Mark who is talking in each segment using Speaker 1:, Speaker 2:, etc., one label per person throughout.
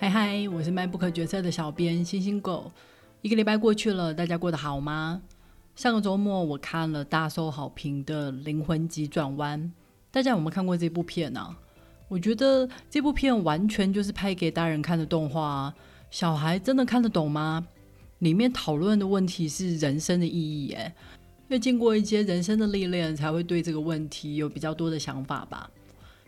Speaker 1: 嗨嗨，我是卖不可决策的小编星星狗。一个礼拜过去了，大家过得好吗？上个周末我看了大受好评的《灵魂急转弯》，大家有没有看过这部片呢？我觉得这部片完全就是拍给大人看的动画，小孩真的看得懂吗？里面讨论的问题是人生的意义，哎，要经过一些人生的历练，才会对这个问题有比较多的想法吧。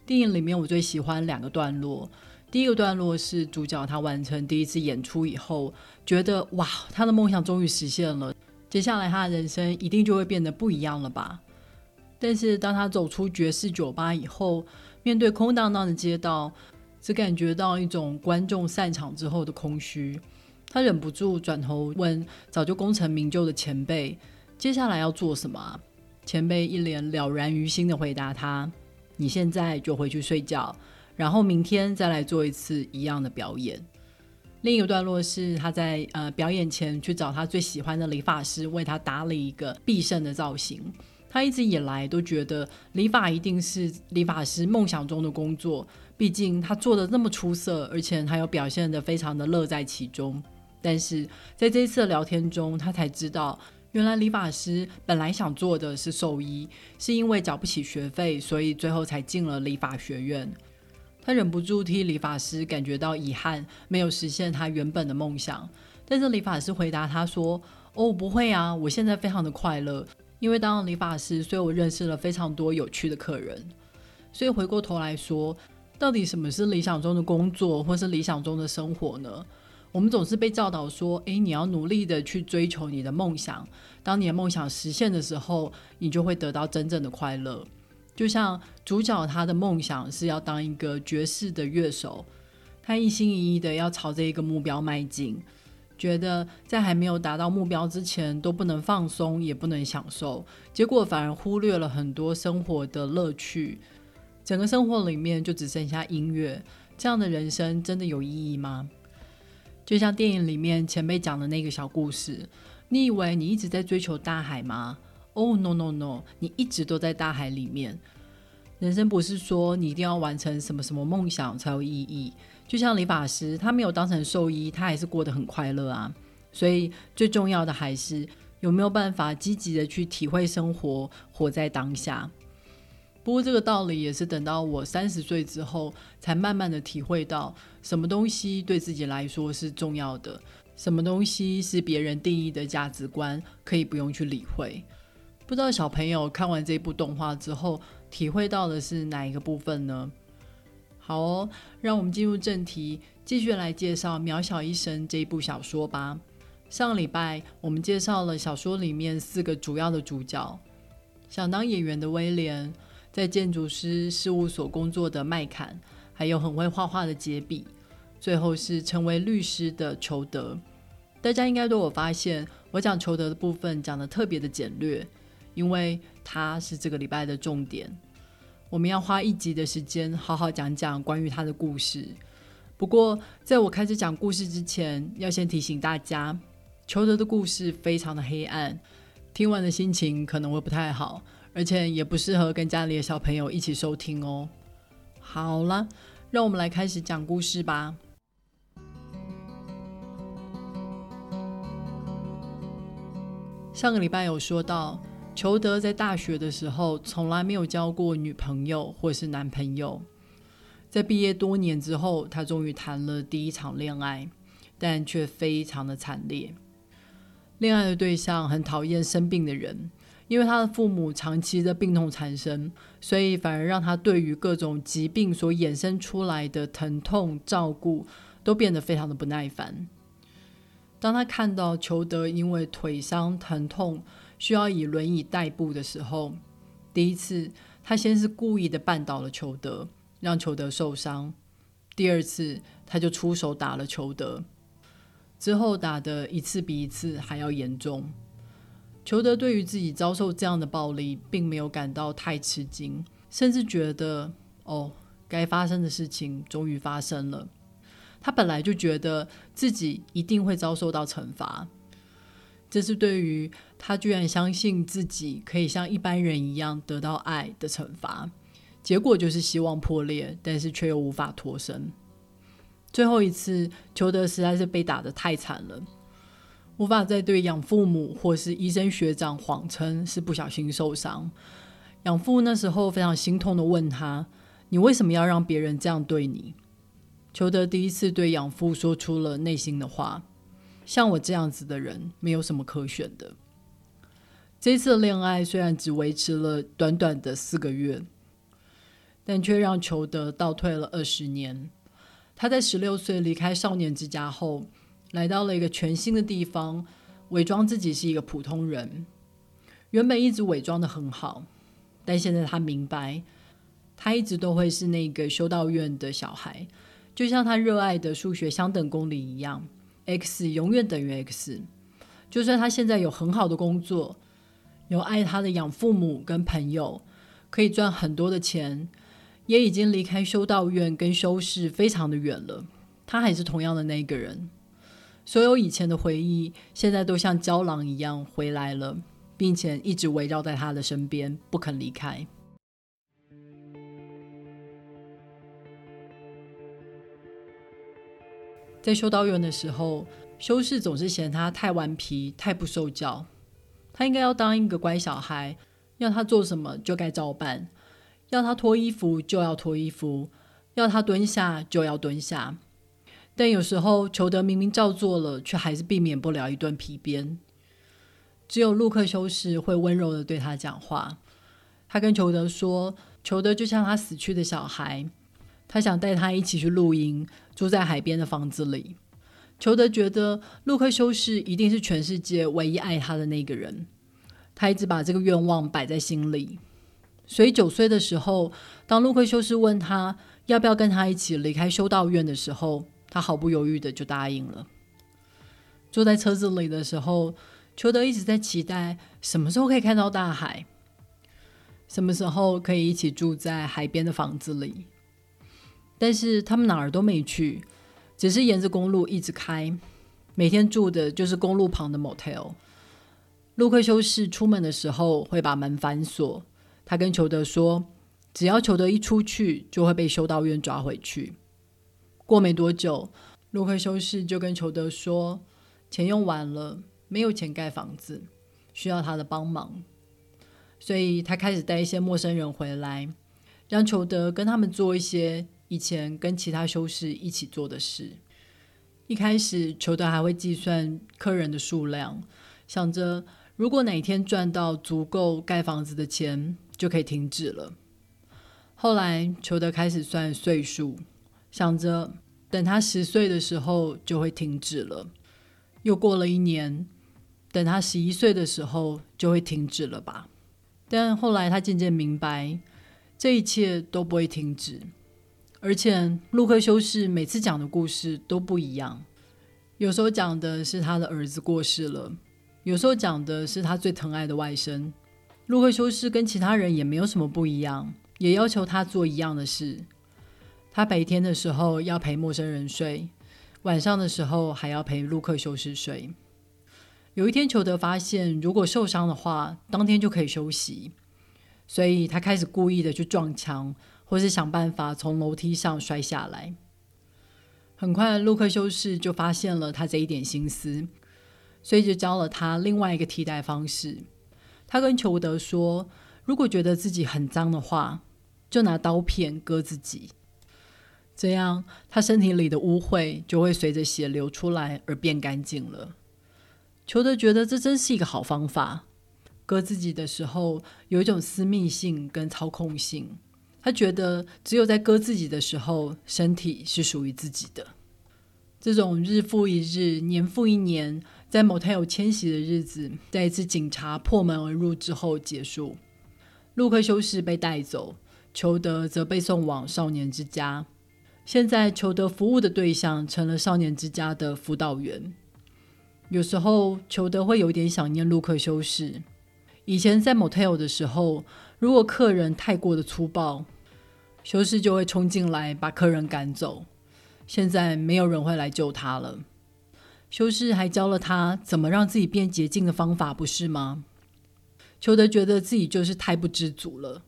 Speaker 1: 电影里面我最喜欢两个段落。第一个段落是主角他完成第一次演出以后，觉得哇，他的梦想终于实现了，接下来他的人生一定就会变得不一样了吧。但是当他走出爵士酒吧以后，面对空荡荡的街道，只感觉到一种观众散场之后的空虚。他忍不住转头问早就功成名就的前辈：“接下来要做什么？”前辈一脸了然于心的回答他：“你现在就回去睡觉。”然后明天再来做一次一样的表演。另一个段落是他在呃表演前去找他最喜欢的理发师，为他打理一个必胜的造型。他一直以来都觉得理发一定是理发师梦想中的工作，毕竟他做的那么出色，而且他又表现的非常的乐在其中。但是在这一次的聊天中，他才知道，原来理发师本来想做的是兽医，是因为缴不起学费，所以最后才进了理发学院。他忍不住替理发师感觉到遗憾，没有实现他原本的梦想。但是理发师回答他说：“哦，不会啊，我现在非常的快乐，因为当了理发师，所以我认识了非常多有趣的客人。所以回过头来说，到底什么是理想中的工作，或是理想中的生活呢？我们总是被教导说，诶，你要努力的去追求你的梦想，当你的梦想实现的时候，你就会得到真正的快乐。”就像主角他的梦想是要当一个爵士的乐手，他一心一意的要朝着一个目标迈进，觉得在还没有达到目标之前都不能放松，也不能享受，结果反而忽略了很多生活的乐趣，整个生活里面就只剩下音乐，这样的人生真的有意义吗？就像电影里面前辈讲的那个小故事，你以为你一直在追求大海吗？哦，no no no！你一直都在大海里面。人生不是说你一定要完成什么什么梦想才有意义。就像理发师，他没有当成兽医，他还是过得很快乐啊。所以最重要的还是有没有办法积极的去体会生活，活在当下。不过这个道理也是等到我三十岁之后，才慢慢的体会到什么东西对自己来说是重要的，什么东西是别人定义的价值观，可以不用去理会。不知道小朋友看完这部动画之后，体会到的是哪一个部分呢？好哦，让我们进入正题，继续来介绍《渺小医生》这一部小说吧。上礼拜我们介绍了小说里面四个主要的主角：想当演员的威廉，在建筑师事务所工作的麦坎，还有很会画画的杰比，最后是成为律师的裘德。大家应该都有发现，我讲裘德的部分讲的特别的简略。因为他是这个礼拜的重点，我们要花一集的时间好好讲讲关于他的故事。不过，在我开始讲故事之前，要先提醒大家，裘德的故事非常的黑暗，听完的心情可能会不太好，而且也不适合跟家里的小朋友一起收听哦。好了，让我们来开始讲故事吧。上个礼拜有说到。裘德在大学的时候从来没有交过女朋友或是男朋友，在毕业多年之后，他终于谈了第一场恋爱，但却非常的惨烈。恋爱的对象很讨厌生病的人，因为他的父母长期的病痛缠身，所以反而让他对于各种疾病所衍生出来的疼痛照顾都变得非常的不耐烦。当他看到裘德因为腿伤疼痛，需要以轮椅代步的时候，第一次他先是故意的绊倒了裘德，让裘德受伤；第二次他就出手打了裘德，之后打的一次比一次还要严重。裘德对于自己遭受这样的暴力，并没有感到太吃惊，甚至觉得哦，该发生的事情终于发生了。他本来就觉得自己一定会遭受到惩罚。这是对于他居然相信自己可以像一般人一样得到爱的惩罚，结果就是希望破裂，但是却又无法脱身。最后一次，裘德实在是被打得太惨了，无法再对养父母或是医生学长谎称是不小心受伤。养父那时候非常心痛的问他：“你为什么要让别人这样对你？”裘德第一次对养父说出了内心的话：“像我这样子的人，没有什么可选的。”这次恋爱虽然只维持了短短的四个月，但却让裘德倒退了二十年。他在十六岁离开少年之家后，来到了一个全新的地方，伪装自己是一个普通人。原本一直伪装的很好，但现在他明白，他一直都会是那个修道院的小孩，就像他热爱的数学相等公理一样，x 永远等于 x。就算他现在有很好的工作，有爱他的养父母跟朋友，可以赚很多的钱。也已经离开修道院跟修士非常的远了，他还是同样的那个人。所有以前的回忆，现在都像胶囊一样回来了，并且一直围绕在他的身边，不肯离开。在修道院的时候，修士总是嫌他太顽皮、太不受教，他应该要当一个乖小孩，要他做什么就该照办。要他脱衣服就要脱衣服，要他蹲下就要蹲下。但有时候裘德明明照做了，却还是避免不了一顿皮鞭。只有陆克修士会温柔的对他讲话。他跟裘德说：“裘德就像他死去的小孩，他想带他一起去露营，住在海边的房子里。”裘德觉得陆克修士一定是全世界唯一爱他的那个人。他一直把这个愿望摆在心里。所以九岁的时候，当路克修士问他要不要跟他一起离开修道院的时候，他毫不犹豫的就答应了。坐在车子里的时候，裘德一直在期待什么时候可以看到大海，什么时候可以一起住在海边的房子里。但是他们哪儿都没去，只是沿着公路一直开，每天住的就是公路旁的 motel。路克修士出门的时候会把门反锁。他跟裘德说：“只要裘德一出去，就会被修道院抓回去。”过没多久，卢克修士就跟裘德说：“钱用完了，没有钱盖房子，需要他的帮忙。”所以他开始带一些陌生人回来，让裘德跟他们做一些以前跟其他修士一起做的事。一开始，裘德还会计算客人的数量，想着如果哪天赚到足够盖房子的钱。就可以停止了。后来，裘德开始算岁数，想着等他十岁的时候就会停止了。又过了一年，等他十一岁的时候就会停止了吧。但后来他渐渐明白，这一切都不会停止。而且，陆克修士每次讲的故事都不一样。有时候讲的是他的儿子过世了，有时候讲的是他最疼爱的外甥。陆克修士跟其他人也没有什么不一样，也要求他做一样的事。他白天的时候要陪陌生人睡，晚上的时候还要陪陆克修士睡。有一天，裘德发现，如果受伤的话，当天就可以休息，所以他开始故意的去撞墙，或是想办法从楼梯上摔下来。很快，陆克修士就发现了他这一点心思，所以就教了他另外一个替代方式。他跟裘德说：“如果觉得自己很脏的话，就拿刀片割自己，这样他身体里的污秽就会随着血流出来而变干净了。”裘德觉得这真是一个好方法。割自己的时候有一种私密性跟操控性，他觉得只有在割自己的时候，身体是属于自己的。这种日复一日、年复一年。在某天有迁徙的日子，在一次警察破门而入之后结束。陆克修士被带走，裘德则被送往少年之家。现在，裘德服务的对象成了少年之家的辅导员。有时候，裘德会有点想念陆克修士。以前在 motel 的时候，如果客人太过的粗暴，修士就会冲进来把客人赶走。现在，没有人会来救他了。修士还教了他怎么让自己变洁净的方法，不是吗？裘德觉得自己就是太不知足了。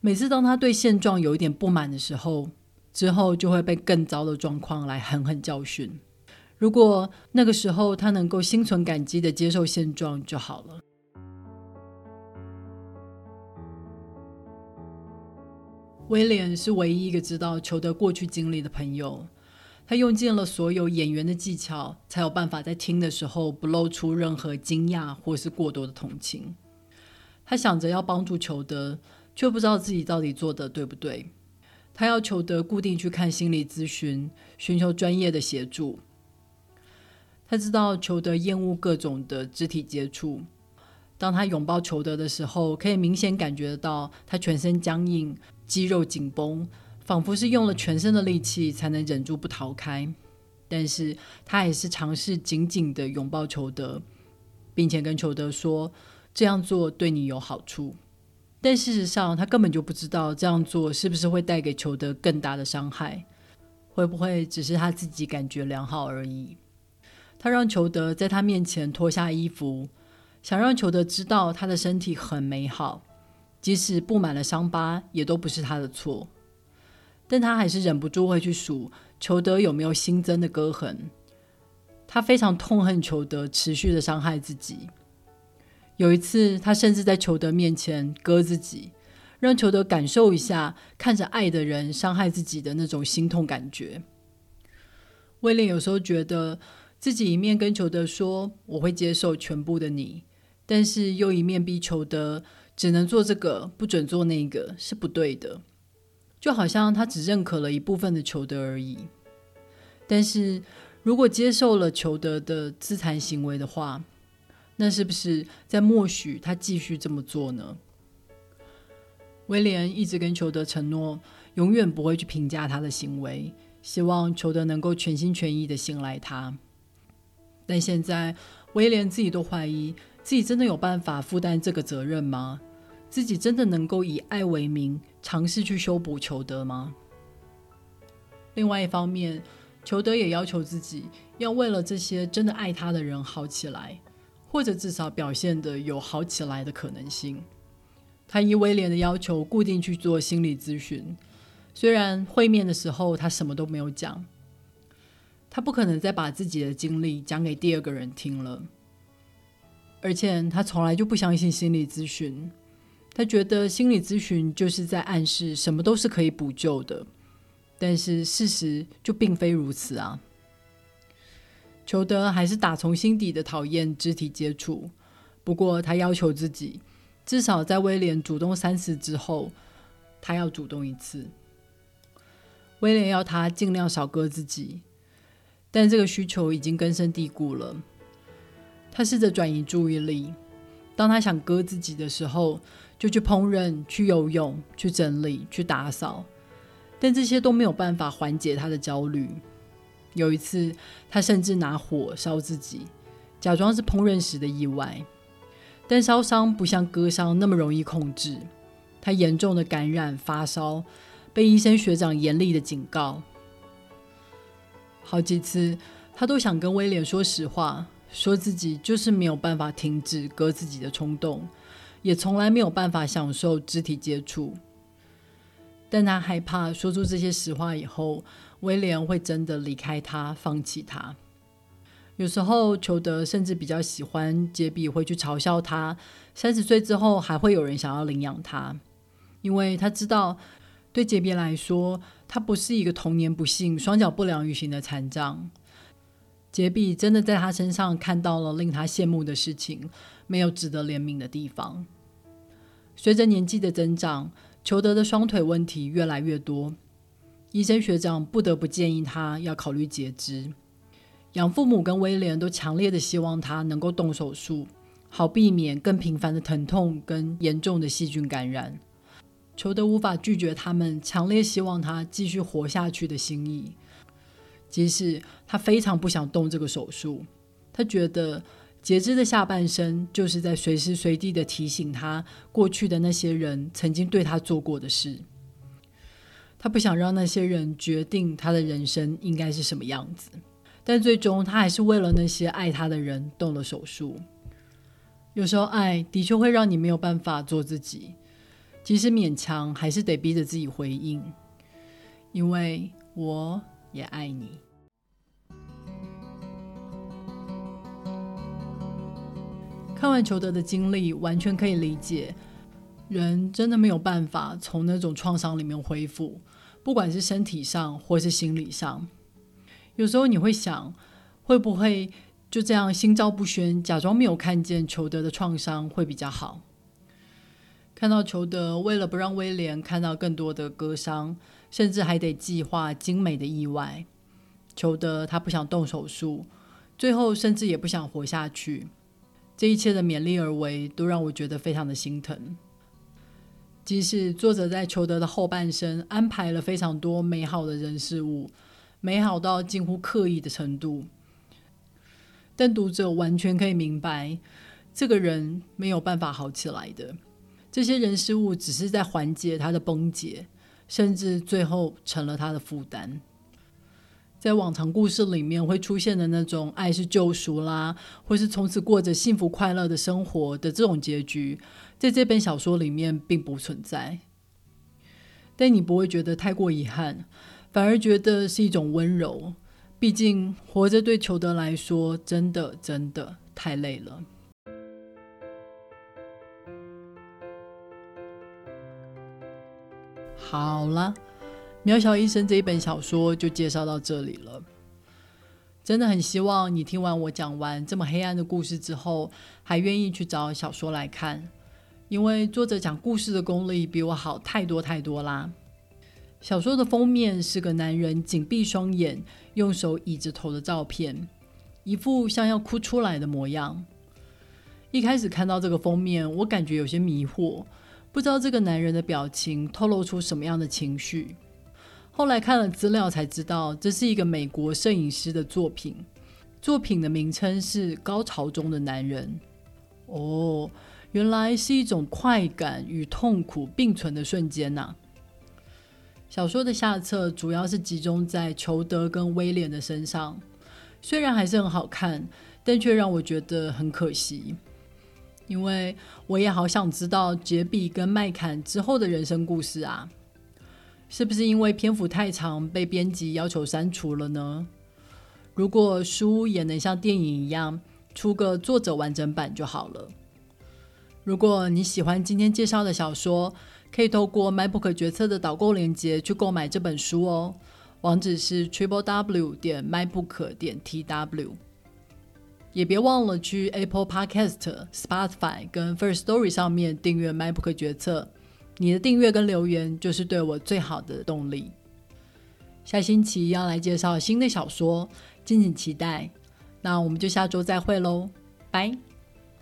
Speaker 1: 每次当他对现状有一点不满的时候，之后就会被更糟的状况来狠狠教训。如果那个时候他能够心存感激的接受现状就好了。威廉是唯一一个知道裘德过去经历的朋友，他用尽了所有演员的技巧，才有办法在听的时候不露出任何惊讶或是过多的同情。他想着要帮助裘德，却不知道自己到底做的对不对。他要裘德固定去看心理咨询，寻求专业的协助。他知道裘德厌恶各种的肢体接触。当他拥抱裘德的时候，可以明显感觉到他全身僵硬。肌肉紧绷，仿佛是用了全身的力气才能忍住不逃开。但是他还是尝试紧紧的拥抱裘德，并且跟裘德说这样做对你有好处。但事实上，他根本就不知道这样做是不是会带给裘德更大的伤害，会不会只是他自己感觉良好而已。他让裘德在他面前脱下衣服，想让裘德知道他的身体很美好。即使布满了伤疤，也都不是他的错。但他还是忍不住会去数裘德有没有新增的割痕。他非常痛恨裘德持续的伤害自己。有一次，他甚至在裘德面前割自己，让裘德感受一下看着爱的人伤害自己的那种心痛感觉。威廉有时候觉得自己一面跟裘德说我会接受全部的你，但是又一面逼裘德。只能做这个，不准做那个，是不对的。就好像他只认可了一部分的裘德而已。但是如果接受了裘德的自残行为的话，那是不是在默许他继续这么做呢？威廉一直跟裘德承诺，永远不会去评价他的行为，希望裘德能够全心全意的信赖他。但现在威廉自己都怀疑。自己真的有办法负担这个责任吗？自己真的能够以爱为名尝试去修补裘德吗？另外一方面，裘德也要求自己要为了这些真的爱他的人好起来，或者至少表现的有好起来的可能性。他依威廉的要求固定去做心理咨询，虽然会面的时候他什么都没有讲，他不可能再把自己的经历讲给第二个人听了。而且他从来就不相信心理咨询，他觉得心理咨询就是在暗示什么都是可以补救的，但是事实就并非如此啊。裘德还是打从心底的讨厌肢体接触，不过他要求自己，至少在威廉主动三次之后，他要主动一次。威廉要他尽量少割自己，但这个需求已经根深蒂固了。他试着转移注意力，当他想割自己的时候，就去烹饪、去游泳、去整理、去打扫，但这些都没有办法缓解他的焦虑。有一次，他甚至拿火烧自己，假装是烹饪时的意外，但烧伤不像割伤那么容易控制。他严重的感染、发烧，被医生学长严厉的警告。好几次，他都想跟威廉说实话。说自己就是没有办法停止割自己的冲动，也从来没有办法享受肢体接触。但他害怕说出这些实话以后，威廉会真的离开他，放弃他。有时候，裘德甚至比较喜欢杰比，会去嘲笑他。三十岁之后，还会有人想要领养他，因为他知道，对杰比来说，他不是一个童年不幸、双脚不良于行的残障。杰比真的在他身上看到了令他羡慕的事情，没有值得怜悯的地方。随着年纪的增长，裘德的双腿问题越来越多，医生学长不得不建议他要考虑截肢。养父母跟威廉都强烈的希望他能够动手术，好避免更频繁的疼痛跟严重的细菌感染。裘德无法拒绝他们强烈希望他继续活下去的心意。即使他非常不想动这个手术，他觉得截肢的下半身就是在随时随地的提醒他过去的那些人曾经对他做过的事。他不想让那些人决定他的人生应该是什么样子，但最终他还是为了那些爱他的人动了手术。有时候，爱的确会让你没有办法做自己，即使勉强，还是得逼着自己回应。因为我也爱你。看完裘德的经历，完全可以理解，人真的没有办法从那种创伤里面恢复，不管是身体上或是心理上。有时候你会想，会不会就这样心照不宣，假装没有看见裘德的创伤会比较好？看到裘德为了不让威廉看到更多的割伤，甚至还得计划精美的意外。裘德他不想动手术，最后甚至也不想活下去。这一切的勉力而为，都让我觉得非常的心疼。即使作者在裘德的后半生安排了非常多美好的人事物，美好到近乎刻意的程度，但读者完全可以明白，这个人没有办法好起来的。这些人事物只是在缓解他的崩解，甚至最后成了他的负担。在往常故事里面会出现的那种爱是救赎啦，或是从此过着幸福快乐的生活的这种结局，在这本小说里面并不存在。但你不会觉得太过遗憾，反而觉得是一种温柔。毕竟活着对裘德来说，真的真的太累了。好了。《渺小医生》这一本小说就介绍到这里了。真的很希望你听完我讲完这么黑暗的故事之后，还愿意去找小说来看，因为作者讲故事的功力比我好太多太多啦。小说的封面是个男人紧闭双眼，用手倚着头的照片，一副像要哭出来的模样。一开始看到这个封面，我感觉有些迷惑，不知道这个男人的表情透露出什么样的情绪。后来看了资料才知道，这是一个美国摄影师的作品。作品的名称是《高潮中的男人》。哦，原来是一种快感与痛苦并存的瞬间呐。小说的下册主要是集中在裘德跟威廉的身上，虽然还是很好看，但却让我觉得很可惜，因为我也好想知道杰比跟麦坎之后的人生故事啊。是不是因为篇幅太长被编辑要求删除了呢？如果书也能像电影一样出个作者完整版就好了。如果你喜欢今天介绍的小说，可以透过 MyBook 决策的导购链接去购买这本书哦。网址是 triple w 点 mybook 点 tw。也别忘了去 Apple Podcast、Spotify 跟 First Story 上面订阅 MyBook 决策。你的订阅跟留言就是对我最好的动力。下星期要来介绍新的小说，敬请期待。那我们就下周再会喽，拜。